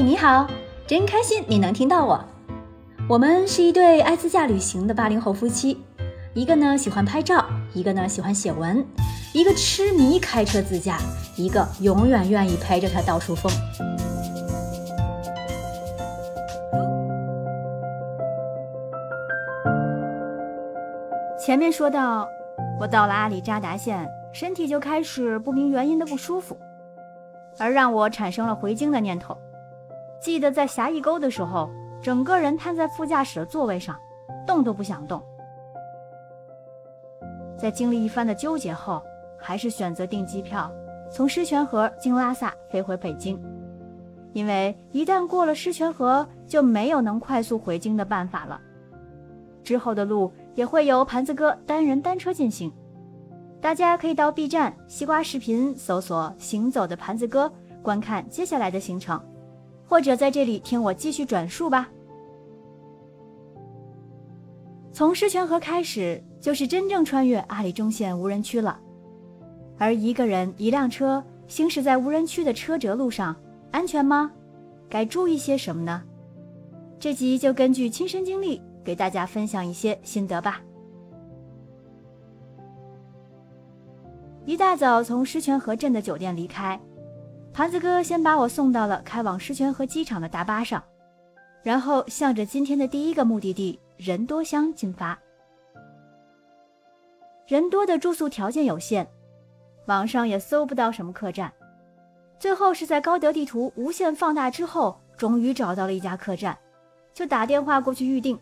你好，真开心你能听到我。我们是一对爱自驾旅行的八零后夫妻，一个呢喜欢拍照，一个呢喜欢写文，一个痴迷开车自驾，一个永远愿意陪着他到处疯。前面说到，我到了阿里扎达县，身体就开始不明原因的不舒服，而让我产生了回京的念头。记得在狭义沟的时候。整个人瘫在副驾驶的座位上，动都不想动。在经历一番的纠结后，还是选择订机票，从狮泉河经拉萨飞回北京。因为一旦过了狮泉河，就没有能快速回京的办法了。之后的路也会由盘子哥单人单车进行，大家可以到 B 站、西瓜视频搜索“行走的盘子哥”，观看接下来的行程。或者在这里听我继续转述吧。从狮泉河开始，就是真正穿越阿里中线无人区了。而一个人一辆车行驶在无人区的车辙路上，安全吗？该注意些什么呢？这集就根据亲身经历，给大家分享一些心得吧。一大早从狮泉河镇的酒店离开。盘子哥先把我送到了开往狮泉河机场的大巴上，然后向着今天的第一个目的地人多乡进发。人多的住宿条件有限，网上也搜不到什么客栈，最后是在高德地图无限放大之后，终于找到了一家客栈，就打电话过去预定。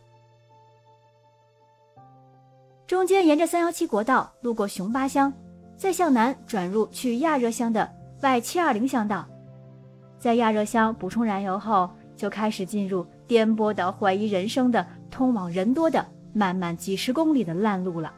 中间沿着三幺七国道路过熊巴乡，再向南转入去亚热乡的。在七二零乡道，在亚热乡补充燃油后，就开始进入颠簸的、怀疑人生的、通往人多的、漫漫几十公里的烂路了。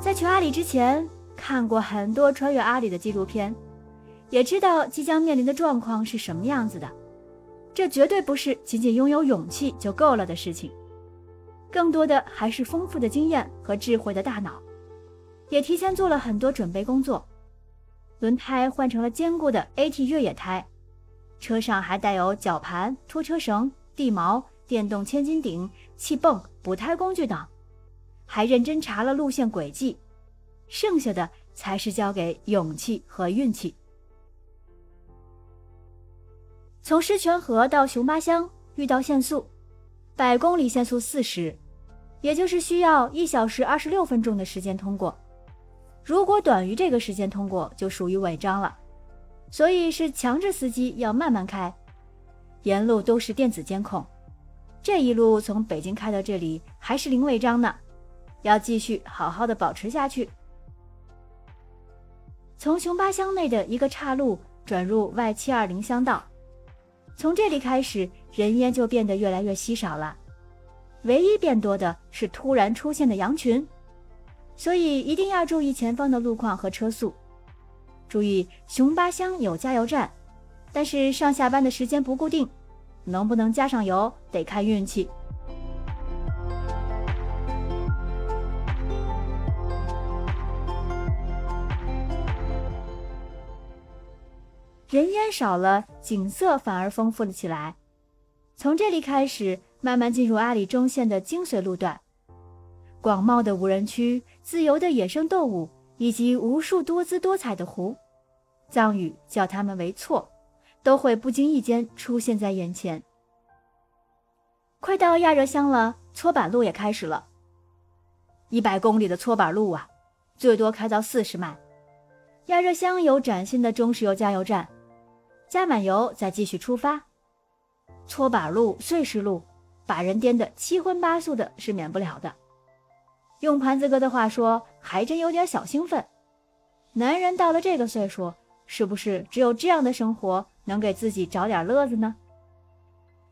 在去阿里之前，看过很多穿越阿里的纪录片。也知道即将面临的状况是什么样子的，这绝对不是仅仅拥有勇气就够了的事情，更多的还是丰富的经验和智慧的大脑，也提前做了很多准备工作。轮胎换成了坚固的 AT 越野胎，车上还带有绞盘、拖车绳、地锚、电动千斤顶、气泵、补胎工具等，还认真查了路线轨迹，剩下的才是交给勇气和运气。从狮泉河到熊巴乡遇到限速，百公里限速四十，也就是需要一小时二十六分钟的时间通过。如果短于这个时间通过，就属于违章了。所以是强制司机要慢慢开，沿路都是电子监控。这一路从北京开到这里还是零违章呢，要继续好好的保持下去。从熊巴乡内的一个岔路转入 Y 七二零乡道。从这里开始，人烟就变得越来越稀少了。唯一变多的是突然出现的羊群，所以一定要注意前方的路况和车速。注意，熊巴乡有加油站，但是上下班的时间不固定，能不能加上油得看运气。人烟少了，景色反而丰富了起来。从这里开始，慢慢进入阿里中线的精髓路段，广袤的无人区、自由的野生动物以及无数多姿多彩的湖，藏语叫它们为“错”，都会不经意间出现在眼前。快到亚热乡了，搓板路也开始了。一百公里的搓板路啊，最多开到四十迈。亚热乡有崭新的中石油加油站。加满油再继续出发，搓板路、碎石路，把人颠得七荤八素的，是免不了的。用盘子哥的话说，还真有点小兴奋。男人到了这个岁数，是不是只有这样的生活能给自己找点乐子呢？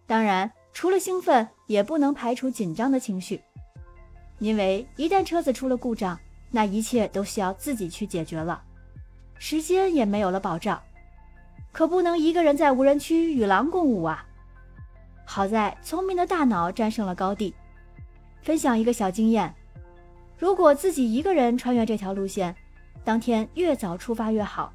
当然，除了兴奋，也不能排除紧张的情绪，因为一旦车子出了故障，那一切都需要自己去解决了，时间也没有了保障。可不能一个人在无人区与狼共舞啊！好在聪明的大脑战胜了高地。分享一个小经验：如果自己一个人穿越这条路线，当天越早出发越好，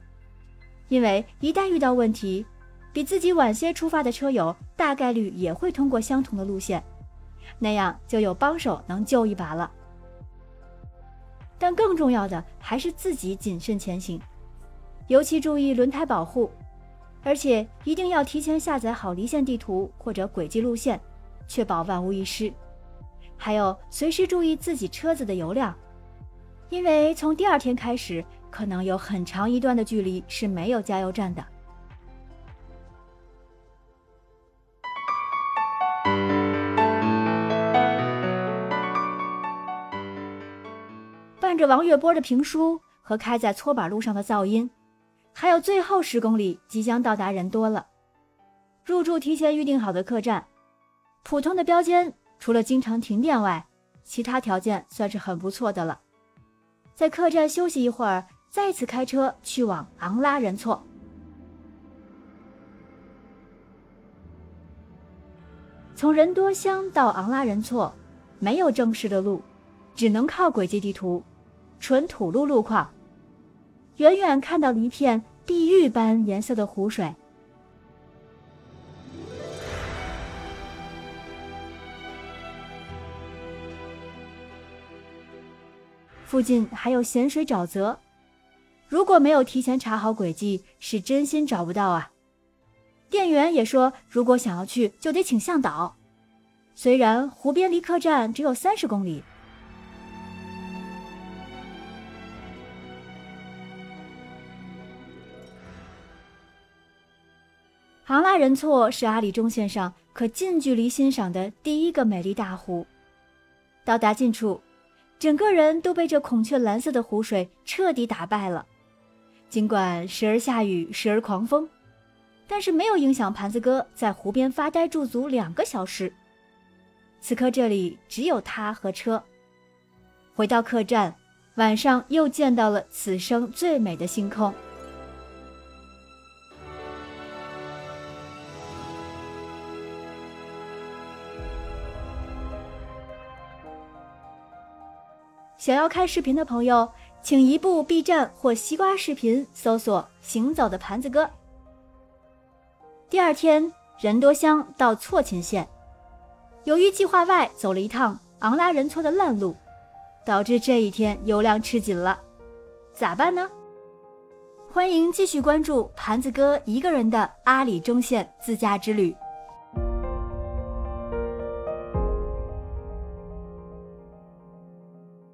因为一旦遇到问题，比自己晚些出发的车友大概率也会通过相同的路线，那样就有帮手能救一把了。但更重要的还是自己谨慎前行，尤其注意轮胎保护，而且一定要提前下载好离线地图或者轨迹路线，确保万无一失。还有，随时注意自己车子的油量，因为从第二天开始，可能有很长一段的距离是没有加油站的。伴着王月波的评书和开在搓板路上的噪音，还有最后十公里即将到达人多了。入住提前预定好的客栈，普通的标间除了经常停电外，其他条件算是很不错的了。在客栈休息一会儿，再次开车去往昂拉仁措。从人多乡到昂拉仁措，没有正式的路，只能靠轨迹地图。纯土路路况，远远看到了一片地狱般颜色的湖水，附近还有咸水沼泽。如果没有提前查好轨迹，是真心找不到啊。店员也说，如果想要去，就得请向导。虽然湖边离客栈只有三十公里。昂拉仁措是阿里中线上可近距离欣赏的第一个美丽大湖。到达近处，整个人都被这孔雀蓝色的湖水彻底打败了。尽管时而下雨，时而狂风，但是没有影响盘子哥在湖边发呆驻足两个小时。此刻这里只有他和车。回到客栈，晚上又见到了此生最美的星空。想要看视频的朋友，请移步 B 站或西瓜视频搜索“行走的盘子哥”。第二天，人多乡到错勤县，由于计划外走了一趟昂拉仁措的烂路，导致这一天油量吃紧了，咋办呢？欢迎继续关注盘子哥一个人的阿里中线自驾之旅。